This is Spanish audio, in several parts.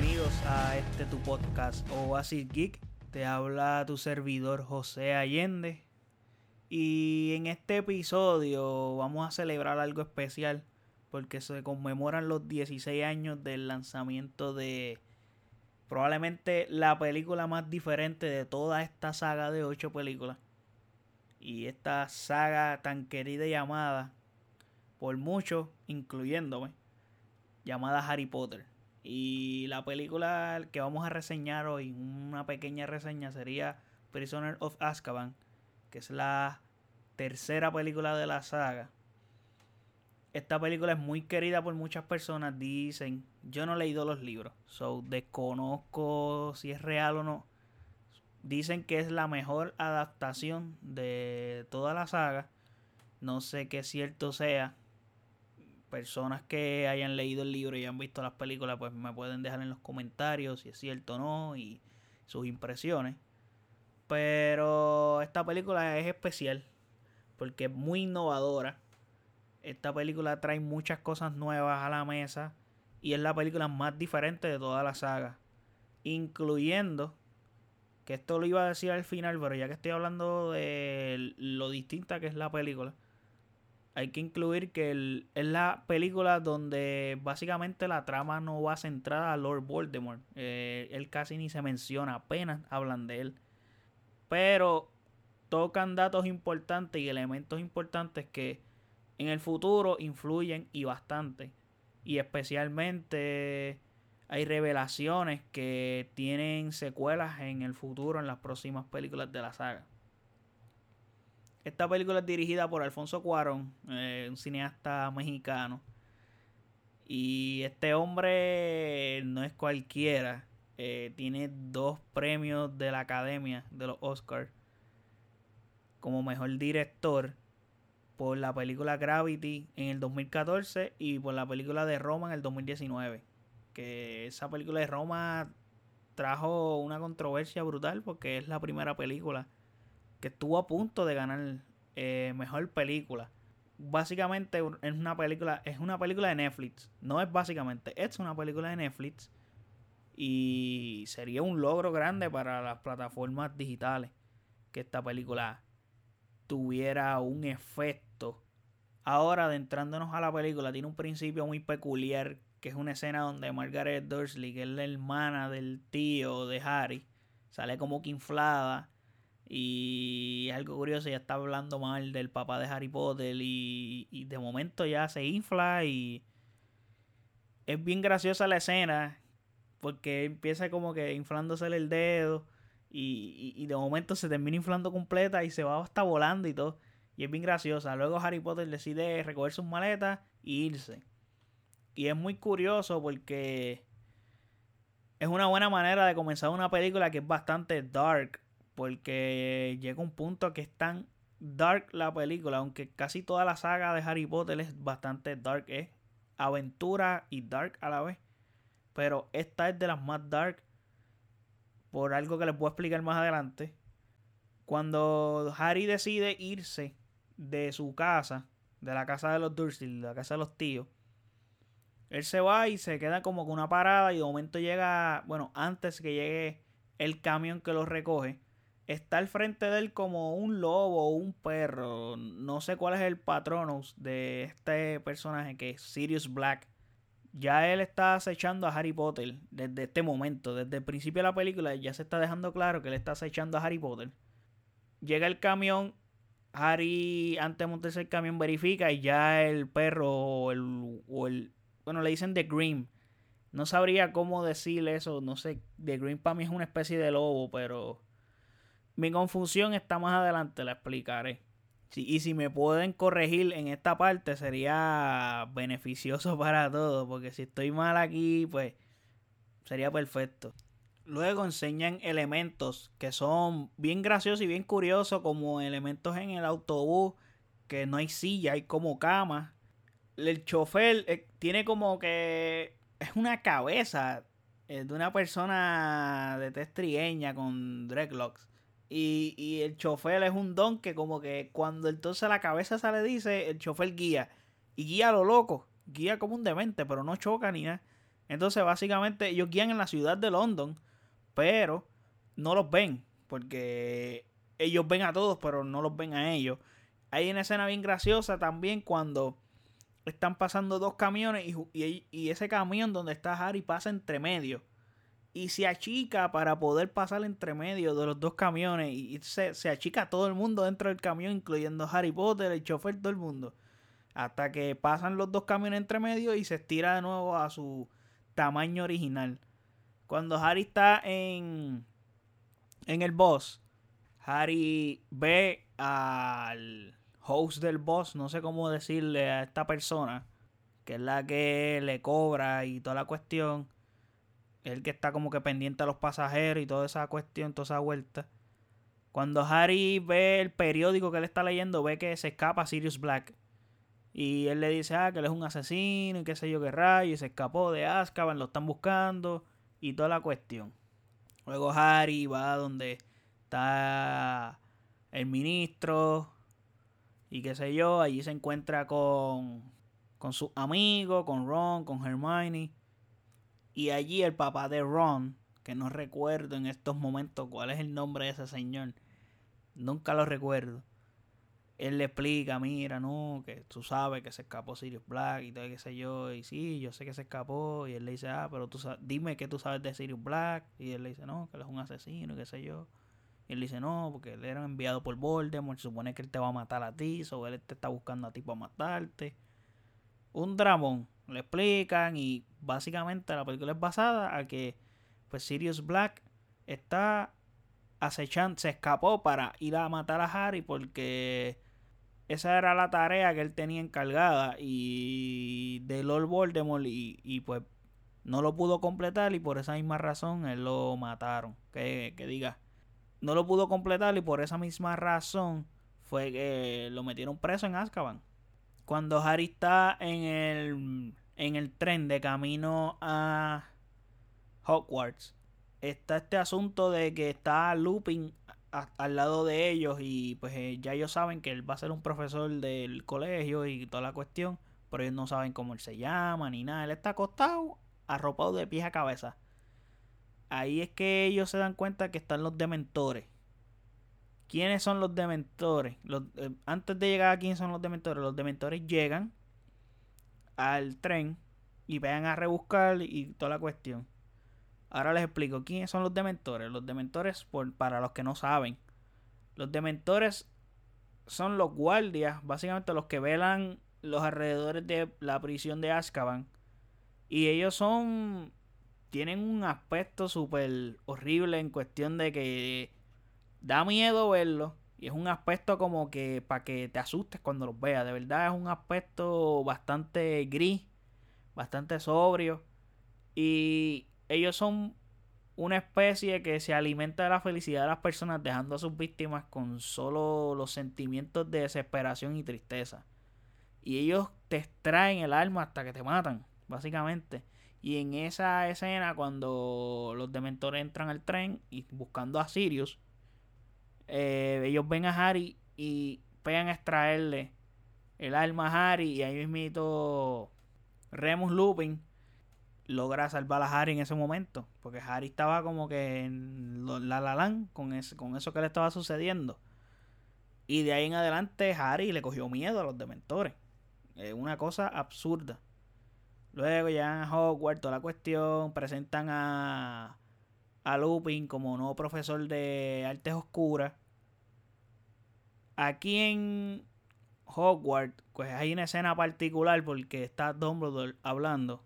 bienvenidos a este tu podcast Oasis Geek. Te habla tu servidor José Allende. Y en este episodio vamos a celebrar algo especial porque se conmemoran los 16 años del lanzamiento de probablemente la película más diferente de toda esta saga de 8 películas. Y esta saga tan querida y amada por muchos, incluyéndome, llamada Harry Potter. Y la película que vamos a reseñar hoy, una pequeña reseña, sería Prisoner of Azkaban, que es la tercera película de la saga. Esta película es muy querida por muchas personas, dicen. Yo no he leído los libros, so desconozco si es real o no. Dicen que es la mejor adaptación de toda la saga. No sé qué cierto sea, personas que hayan leído el libro y han visto las películas, pues me pueden dejar en los comentarios si es cierto o no y sus impresiones. Pero esta película es especial porque es muy innovadora. Esta película trae muchas cosas nuevas a la mesa y es la película más diferente de toda la saga, incluyendo que esto lo iba a decir al final, pero ya que estoy hablando de lo distinta que es la película, hay que incluir que es la película donde básicamente la trama no va centrada a Lord Voldemort. Eh, él casi ni se menciona, apenas hablan de él. Pero tocan datos importantes y elementos importantes que en el futuro influyen y bastante. Y especialmente hay revelaciones que tienen secuelas en el futuro en las próximas películas de la saga. Esta película es dirigida por Alfonso Cuarón, eh, un cineasta mexicano. Y este hombre no es cualquiera. Eh, tiene dos premios de la Academia de los Oscars como mejor director por la película Gravity en el 2014 y por la película de Roma en el 2019. Que esa película de Roma trajo una controversia brutal porque es la primera película que estuvo a punto de ganar eh, mejor película. Básicamente es una película, es una película de Netflix. No es básicamente, es una película de Netflix. Y sería un logro grande para las plataformas digitales que esta película tuviera un efecto. Ahora, adentrándonos a la película, tiene un principio muy peculiar, que es una escena donde Margaret Dursley, que es la hermana del tío de Harry, sale como que inflada y algo curioso, ya está hablando mal del papá de Harry Potter y, de momento ya se infla y es bien graciosa la escena porque empieza como que inflándose el dedo y, y, de momento se termina inflando completa y se va hasta volando y todo. Y es bien graciosa. Luego Harry Potter decide recoger sus maletas e irse. Y es muy curioso porque es una buena manera de comenzar una película que es bastante dark porque llega un punto que es tan dark la película, aunque casi toda la saga de Harry Potter es bastante dark, es aventura y dark a la vez. Pero esta es de las más dark por algo que les a explicar más adelante. Cuando Harry decide irse de su casa, de la casa de los Dursley, de la casa de los tíos, él se va y se queda como con una parada y de momento llega, bueno, antes que llegue el camión que los recoge, está al frente de él como un lobo o un perro. No sé cuál es el patronus de este personaje que es Sirius Black. Ya él está acechando a Harry Potter desde este momento. Desde el principio de la película ya se está dejando claro que él está acechando a Harry Potter. Llega el camión. Harry, antes de montarse el camión, verifica y ya el perro o el, o el bueno, le dicen The Grim. No sabría cómo decirle eso. No sé. The Grim para mí es una especie de lobo, pero mi confusión está más adelante, la explicaré. y si me pueden corregir en esta parte sería beneficioso para todos, porque si estoy mal aquí, pues sería perfecto. Luego enseñan elementos que son bien graciosos y bien curiosos, como elementos en el autobús, que no hay silla, hay como cama. El chofer eh, tiene como que es una cabeza eh, de una persona de testrigueña con dreadlocks. Y, y el chofer es un don que como que cuando entonces la cabeza se le dice, el chofer guía. Y guía a lo loco. Guía como un demente, pero no choca ni nada. Entonces, básicamente, ellos guían en la ciudad de London, pero no los ven, porque ellos ven a todos, pero no los ven a ellos. Hay una escena bien graciosa también cuando están pasando dos camiones y, ese camión donde está Harry pasa entre medio. Y se achica para poder pasar entre medio de los dos camiones. Y se, se achica todo el mundo dentro del camión, incluyendo Harry Potter, el chofer, todo el mundo. Hasta que pasan los dos camiones entre medio y se estira de nuevo a su tamaño original. Cuando Harry está en, en el boss, Harry ve al host del boss, no sé cómo decirle a esta persona, que es la que le cobra y toda la cuestión. El que está como que pendiente a los pasajeros y toda esa cuestión, toda esa vuelta. Cuando Harry ve el periódico que él está leyendo, ve que se escapa Sirius Black. Y él le dice, ah, que él es un asesino y qué sé yo qué rayo, y se escapó de Azkaban, lo están buscando y toda la cuestión. Luego Harry va donde está el ministro y qué sé yo, allí se encuentra con, con sus amigos, con Ron, con Hermione. Y allí el papá de Ron, que no recuerdo en estos momentos cuál es el nombre de ese señor, nunca lo recuerdo. Él le explica, mira, no, que tú sabes que se escapó Sirius Black y todo, qué sé yo, y sí, yo sé que se escapó, y él le dice, ah, pero tú dime qué tú sabes de Sirius Black, y él le dice, no, que él es un asesino, y qué sé yo, y él dice, no, porque él era enviado por Voldemort, se supone que él te va a matar a ti, o él te está buscando a ti para matarte. Un dramón, le explican, y básicamente la película es basada a que, pues Sirius Black está acechando, se escapó para ir a matar a Harry porque esa era la tarea que él tenía encargada y de Lord Voldemort y, pues no lo pudo completar y por esa misma razón él lo mataron. Que, que diga, no lo pudo completar y por esa misma razón fue que lo metieron preso en Azkaban. Cuando Harry está en el, en el tren de camino a Hogwarts, está este asunto de que está Lupin al lado de ellos y pues eh, ya ellos saben que él va a ser un profesor del colegio y toda la cuestión, pero ellos no saben cómo él se llama ni nada. Él está acostado, arropado de pies a cabeza. Ahí es que ellos se dan cuenta que están los dementores. ¿Quiénes son los dementores? Eh, antes de llegar a quién son los dementores, los dementores llegan al tren y vayan a rebuscar y toda la cuestión. Ahora les explico quiénes son los dementores. Los dementores, para los que no saben, los dementores son los guardias, básicamente los que velan los alrededores de la prisión de Azkaban. Y ellos son. Tienen un aspecto súper horrible en cuestión de que da miedo verlo. Y es un aspecto como que para que te asustes cuando los veas. De verdad es un aspecto bastante gris, bastante sobrio. Y ellos son una especie que se alimenta de la felicidad de las personas dejando a sus víctimas con solo los sentimientos de desesperación y tristeza. Y ellos te extraen el alma hasta que te matan, básicamente. Y en esa escena, cuando los dementores entran al tren y buscando a Sirius, eh, ellos ven a Harry y pegan a extraerle el alma a Harry. Y ahí mismo Remus Lupin logra salvar a Harry en ese momento. Porque Harry estaba como que en la la con, con eso que le estaba sucediendo. Y de ahí en adelante Harry le cogió miedo a los dementores. Es una cosa absurda. Luego llegan a Hogwarts, toda la cuestión, presentan a, a Lupin como nuevo profesor de artes oscuras. Aquí en Hogwarts, pues hay una escena particular porque está Dumbledore hablando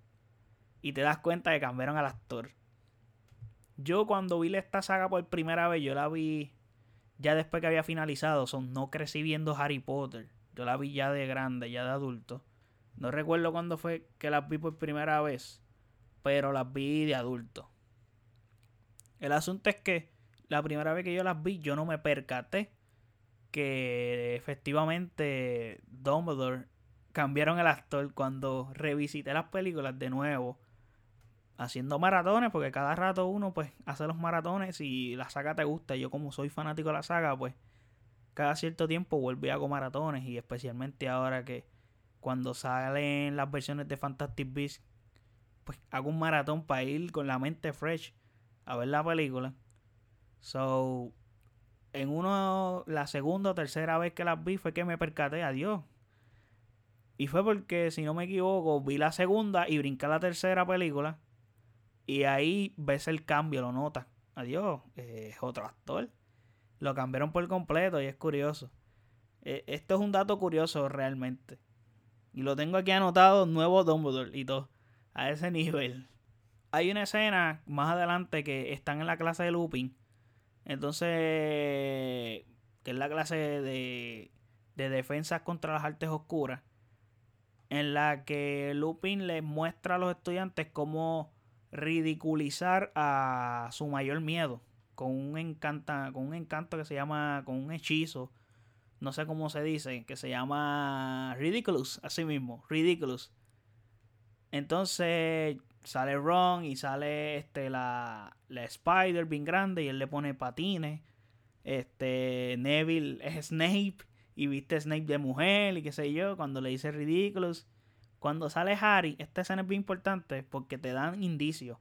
y te das cuenta que cambiaron al actor. Yo cuando vi esta saga por primera vez, yo la vi ya después que había finalizado. Son, no crecí viendo Harry Potter. Yo la vi ya de grande, ya de adulto. No recuerdo cuándo fue que las vi por primera vez, pero las vi de adulto. El asunto es que la primera vez que yo las vi, yo no me percaté que efectivamente Dumbledore cambiaron el actor cuando revisité las películas de nuevo haciendo maratones, porque cada rato uno pues hace los maratones y la saga te gusta. Yo como soy fanático de la saga, pues cada cierto tiempo vuelvo y hago maratones y especialmente ahora que cuando salen las versiones de Fantastic Beasts pues hago un maratón para ir con la mente fresh a ver la película. So, en uno, la segunda o tercera vez que las vi fue que me percaté, adiós. Y fue porque, si no me equivoco, vi la segunda y brinqué la tercera película. Y ahí ves el cambio, lo notas. Adiós, es otro actor. Lo cambiaron por completo y es curioso. E, esto es un dato curioso realmente. Y lo tengo aquí anotado, nuevo Dumbledore y todo. A ese nivel. Hay una escena más adelante que están en la clase de Lupin. Entonces, que es la clase de, de defensa contra las artes oscuras. En la que Lupin les muestra a los estudiantes cómo ridiculizar a su mayor miedo. Con un, encanta, con un encanto que se llama, con un hechizo no sé cómo se dice, que se llama Ridiculous, así mismo, Ridiculous. Entonces sale Ron y sale este la, la Spider bien grande y él le pone patines. Este Neville es Snape y viste Snape de mujer y qué sé yo, cuando le dice Ridiculous. Cuando sale Harry, esta escena es bien importante porque te dan indicios.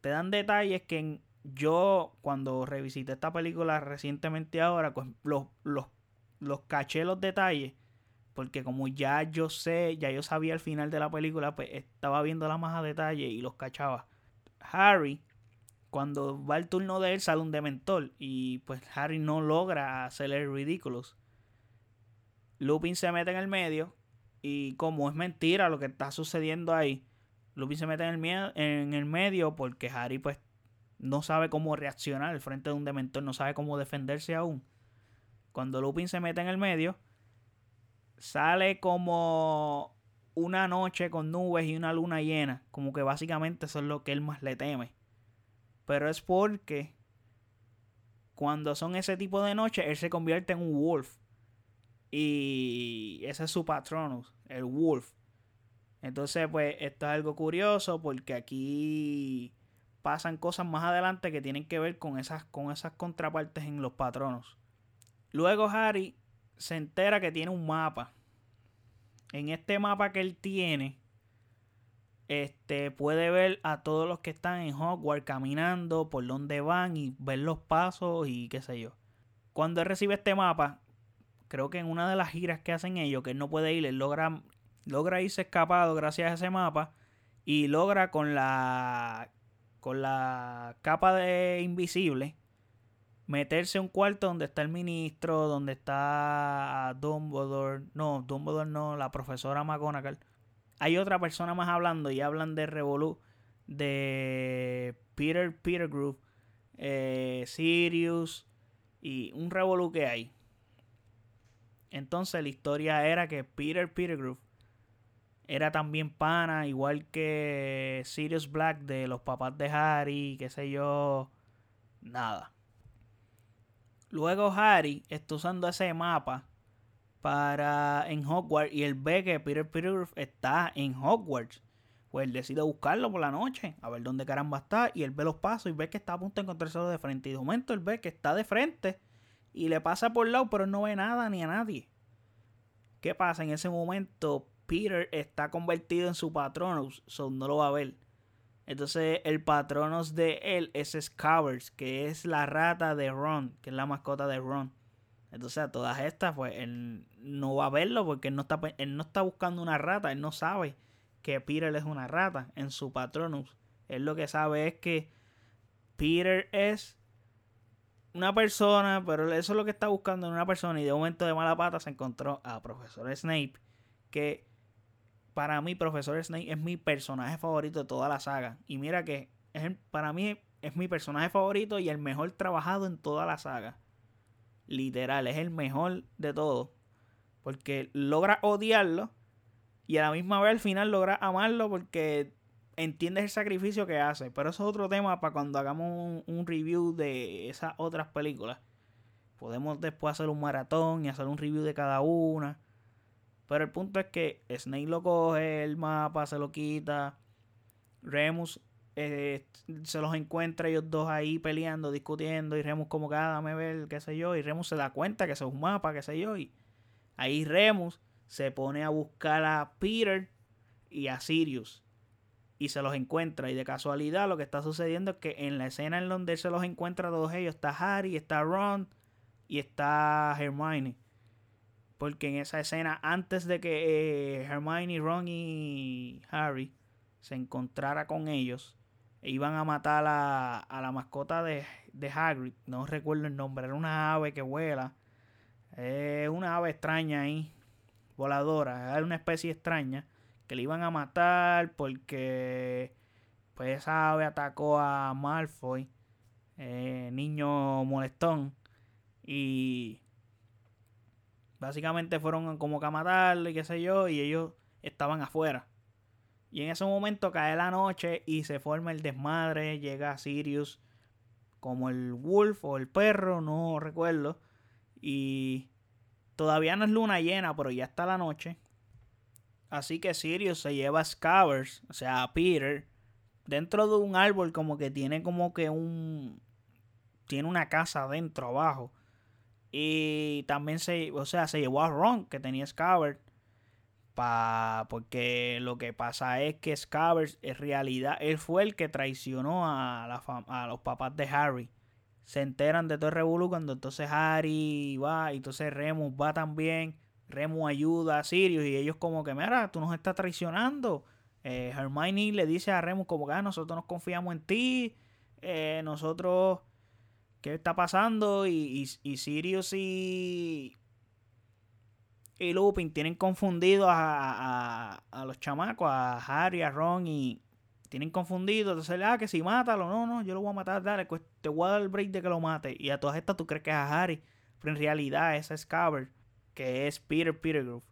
Te dan detalles que yo cuando revisité esta película recientemente ahora, pues los, los los caché los detalles, porque como ya yo sé, ya yo sabía el final de la película, pues estaba viendo la más a detalle y los cachaba. Harry, cuando va el turno de él, sale un dementor y pues Harry no logra hacer el ridículo. Lupin se mete en el medio y como es mentira lo que está sucediendo ahí, Lupin se mete en el, en el medio porque Harry pues no sabe cómo reaccionar al frente de un dementor, no sabe cómo defenderse aún cuando Lupin se mete en el medio, sale como una noche con nubes y una luna llena. Como que básicamente eso es lo que él más le teme. Pero es porque cuando son ese tipo de noches, él se convierte en un wolf. Y ese es su patronus, el wolf. Entonces, pues, esto es algo curioso porque aquí pasan cosas más adelante que tienen que ver con esas, con esas contrapartes en los patronos. Luego Harry se entera que tiene un mapa. En este mapa que él tiene, este puede ver a todos los que están en Hogwarts caminando, por dónde van y ver los pasos y qué sé yo. Cuando él recibe este mapa, creo que en una de las giras que hacen ellos, que él no puede ir, él logra, logra irse escapado gracias a ese mapa y logra con la con la capa de invisible meterse a un cuarto donde está el ministro, donde está Dumbledore, no, Dumbledore no, la profesora McGonagall. Hay otra persona más hablando y hablan de Revolu, de Peter Petergrove, eh, Sirius y un Revolu que hay. Entonces la historia era que Peter Petergrove era también pana, igual que Sirius Black de los papás de Harry, qué sé yo, nada. Luego Harry está usando ese mapa para en Hogwarts y él ve que Peter Peter está en Hogwarts. Pues él decide buscarlo por la noche, a ver dónde caramba está. Y él ve los pasos y ve que está a punto de encontrarse de frente. Y de momento él ve que está de frente y le pasa por el lado, pero no ve nada ni a nadie. ¿Qué pasa? En ese momento Peter está convertido en su patrono, so no lo va a ver. Entonces el patronos de él es Scabbers, que es la rata de Ron, que es la mascota de Ron. Entonces a todas estas, pues él no va a verlo porque él no está, él no está buscando una rata, él no sabe que Peter es una rata en su patronus. Él lo que sabe es que Peter es una persona, pero eso es lo que está buscando en una persona y de momento de mala pata se encontró a profesor Snape que para mí, Profesor Snape es mi personaje favorito de toda la saga. Y mira que es para mí es mi personaje favorito y el mejor trabajado en toda la saga. Literal, es el mejor de todo. Porque logra odiarlo y a la misma vez al final logra amarlo porque entiendes el sacrificio que hace. Pero eso es otro tema para cuando hagamos un, un review de esas otras películas. Podemos después hacer un maratón y hacer un review de cada una. Pero el punto es que Snake lo coge, el mapa se lo quita. Remus eh, se los encuentra ellos dos ahí peleando, discutiendo. Y Remus como que, ah, dame ver, qué sé yo. Y Remus se da cuenta que es un mapa, qué sé yo. Y ahí Remus se pone a buscar a Peter y a Sirius. y se los encuentra. Y de casualidad lo que está sucediendo es que en la escena en donde él se los encuentra todos ellos está Harry, está Ron y está Hermione. Porque en esa escena, antes de que eh, Hermione, Ron y Harry se encontrara con ellos, iban a matar a, a la mascota de, de Hagrid. No recuerdo el nombre, era una ave que vuela. Es una ave extraña ahí, voladora. Era una especie extraña que le iban a matar porque pues esa ave atacó a Malfoy, eh, niño molestón, y básicamente fueron como que a matarle, qué sé yo, y ellos estaban afuera. Y en ese momento cae la noche y se forma el desmadre, llega Sirius como el wolf o el perro, no recuerdo, y todavía no es luna llena, pero ya está la noche. Así que Sirius se lleva a Scavers, o sea, a Peter, dentro de un árbol como que tiene como que un... Tiene una casa adentro, abajo. Y también se, o sea, se llevó a Ron, que tenía Scavers. Pa, porque lo que pasa es que Scavers en realidad él fue el que traicionó a, la a los papás de Harry. Se enteran de todo el revuelo cuando entonces Harry va y entonces Remus va también Remo ayuda a Sirius y ellos como que, mira, tú nos estás traicionando. Eh, Hermione le dice a Remus como que ah, nosotros nos confiamos en ti, eh, nosotros, ¿qué está pasando? Y, y, Sirius y, y Lupin tienen confundido a, a, los chamacos, a Harry, a Ron y tienen confundido. Entonces, ah, que si mátalo, no, no, yo lo voy a matar, dale, pues te voy a dar el break de que lo mate. Y a todas estas tú crees que es a Harry, pero en realidad es a que es Peter Pettigrew. O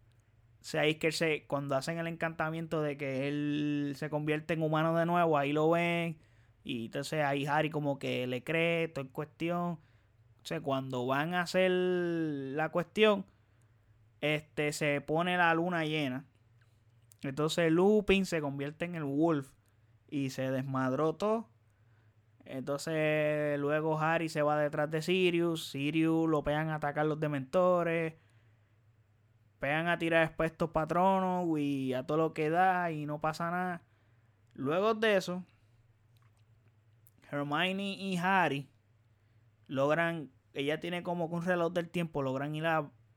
sea, es que se, cuando hacen el encantamiento de que él se convierte en humano de nuevo, ahí lo ven. Y entonces ahí Harry como que le cree, todo en cuestión. O sea, cuando van a hacer la cuestión, este se pone la luna llena. Entonces Lupin se convierte en el Wolf y se desmadró todo. Entonces luego Harry se va detrás de Sirius. Sirius lo pegan a atacar los dementores pegan a tirar después estos patronos y a todo lo que da y no pasa nada. Luego de eso, Hermione y Harry logran, ella tiene como un reloj del tiempo, logran ir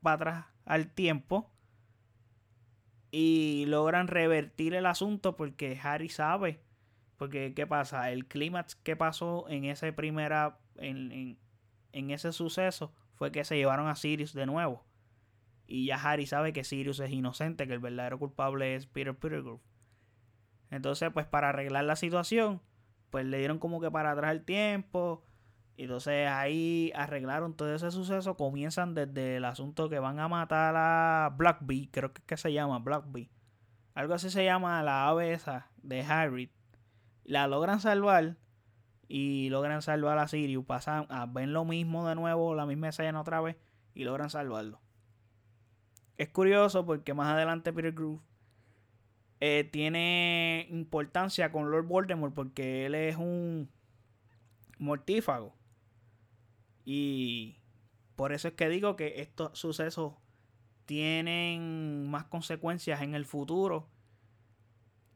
para atrás al tiempo y logran revertir el asunto porque Harry sabe. Porque, ¿qué pasa? El clímax que pasó en ese primera, en, en, en ese suceso fue que se llevaron a Sirius de nuevo. Y ya Harry sabe que Sirius es inocente, que el verdadero culpable es Peter Pettigrew. Entonces, pues para arreglar la situación, pues le dieron como que para atrás el tiempo. Entonces ahí arreglaron todo ese suceso. Comienzan desde el asunto que van a matar a Blackbee, creo que, es que se llama Blackbee. Algo así se llama la ave esa de Harry. La logran salvar y logran salvar a Sirius. Pasan a ver lo mismo de nuevo, la misma escena otra vez y logran salvarlo es curioso porque más adelante Peter Groove eh, tiene importancia con Lord Voldemort porque él es un mortífago. Y por eso es que digo que estos sucesos tienen más consecuencias en el futuro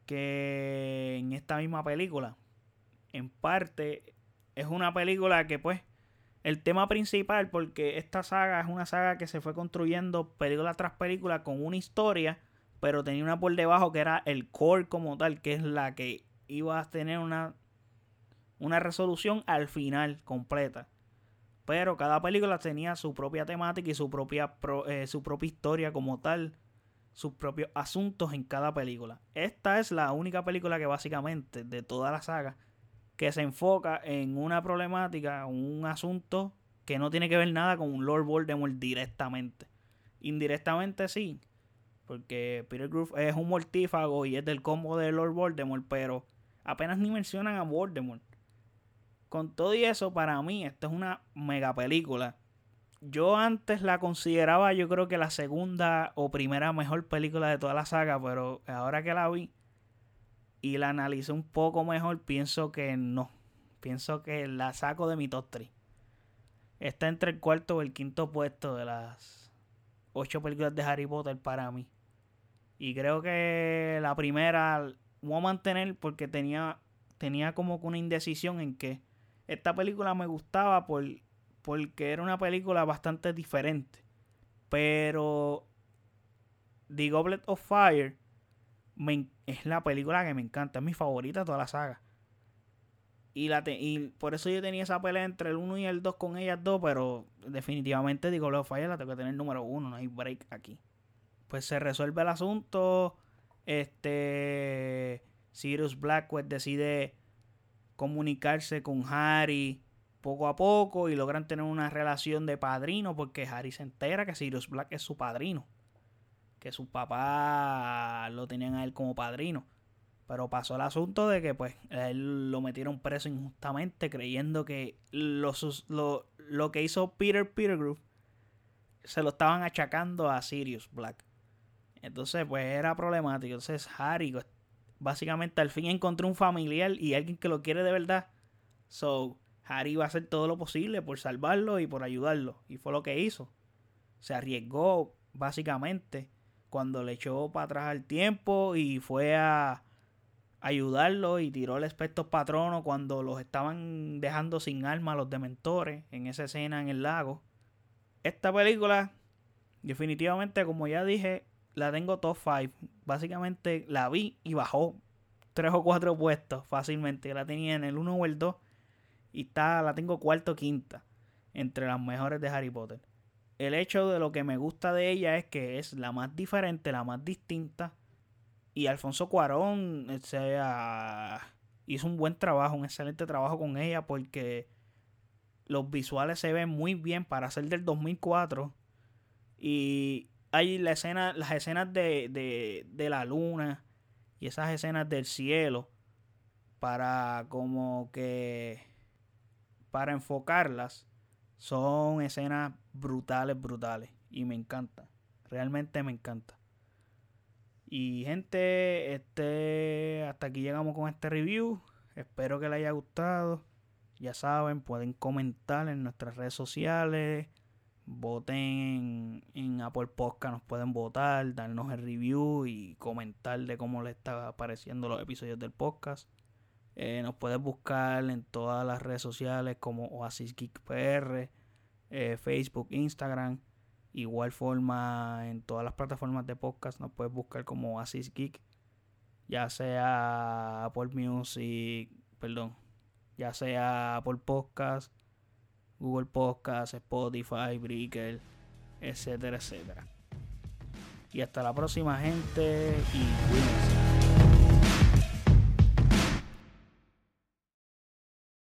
que en esta misma película. En parte es una película que pues el tema principal, porque esta saga es una saga que se fue construyendo película tras película con una historia, pero tenía una por debajo que era el core como tal, que es la que iba a tener una, una resolución al final completa. Pero cada película tenía su propia temática y su propia, eh, su propia historia como tal, sus propios asuntos en cada película. Esta es la única película que básicamente de toda la saga que se enfoca en una problemática, un asunto que no tiene que ver nada con un Lord Voldemort directamente. Indirectamente sí, porque Peter Groove es un mortífago y es del combo de Lord Voldemort, pero apenas ni mencionan a Voldemort. Con todo y eso, para mí, esta es una mega película. Yo antes la consideraba, yo creo que la segunda o primera mejor película de toda la saga, pero ahora que la vi, y la analizo un poco mejor, pienso que no. Pienso que la saco de mi top 3. Está entre el cuarto o el quinto puesto de las ocho películas de Harry Potter para mí. Y creo que la primera voy a mantener porque tenía, tenía como que una indecisión en que esta película me gustaba por, porque era una película bastante diferente. Pero The Goblet of Fire es la película que me encanta, es mi favorita de toda la saga. Y, la y por eso yo tenía esa pelea entre el 1 y el 2 con ellas dos, pero definitivamente The Goblet of Fire la tengo que tener número 1, no hay break aquí. Pues se resuelve el asunto. Este. Sirius Blackwood decide comunicarse con Harry poco a poco y logran tener una relación de padrino porque Harry se entera que Sirius Black es su padrino que sus papás lo tenían a él como padrino. Pero pasó el asunto de que pues él lo metieron preso injustamente creyendo que lo, lo, que hizo Peter Petergroup se lo estaban achacando a Sirius Black. Entonces pues era problemático. Entonces Harry pues, básicamente al fin encontró un familiar y alguien que lo quiere de verdad. So Harry va a hacer todo lo posible por salvarlo y por ayudarlo. Y fue lo que hizo. Se arriesgó básicamente cuando le echó para atrás al tiempo y fue a ayudarlo y tiró el espectro patrono cuando los estaban dejando sin alma los dementores en esa escena en el lago. Esta película, definitivamente, como ya dije, la tengo top 5. Básicamente la vi y bajó 3 o 4 puestos fácilmente. La tenía en el 1 o el 2 y está, la tengo cuarto o quinta entre las mejores de Harry Potter el hecho de lo que me gusta de ella es que es la más diferente, la más distinta. Y Alfonso Cuarón o sea, hizo un buen trabajo, un excelente trabajo con ella porque los visuales se ven muy bien para ser del 2004. Y hay las escenas de, de, de la luna y esas escenas del cielo para como que para enfocarlas son escenas brutales, brutales. Y me encanta. Realmente me encanta. Y gente, este hasta aquí llegamos con este review. Espero que les haya gustado. Ya saben, pueden comentar en nuestras redes sociales. Voten en, Apple Podcast, nos pueden votar, darnos el review y comentar de cómo les está apareciendo los episodios del podcast. Eh, nos puedes buscar en todas las redes sociales como Oasis Geek PR, eh, Facebook, Instagram. Igual forma en todas las plataformas de podcast nos puedes buscar como Oasis Geek. Ya sea Apple Music, perdón, ya sea Apple Podcast, Google Podcast, Spotify, Breaker, etcétera, etcétera. Y hasta la próxima gente y.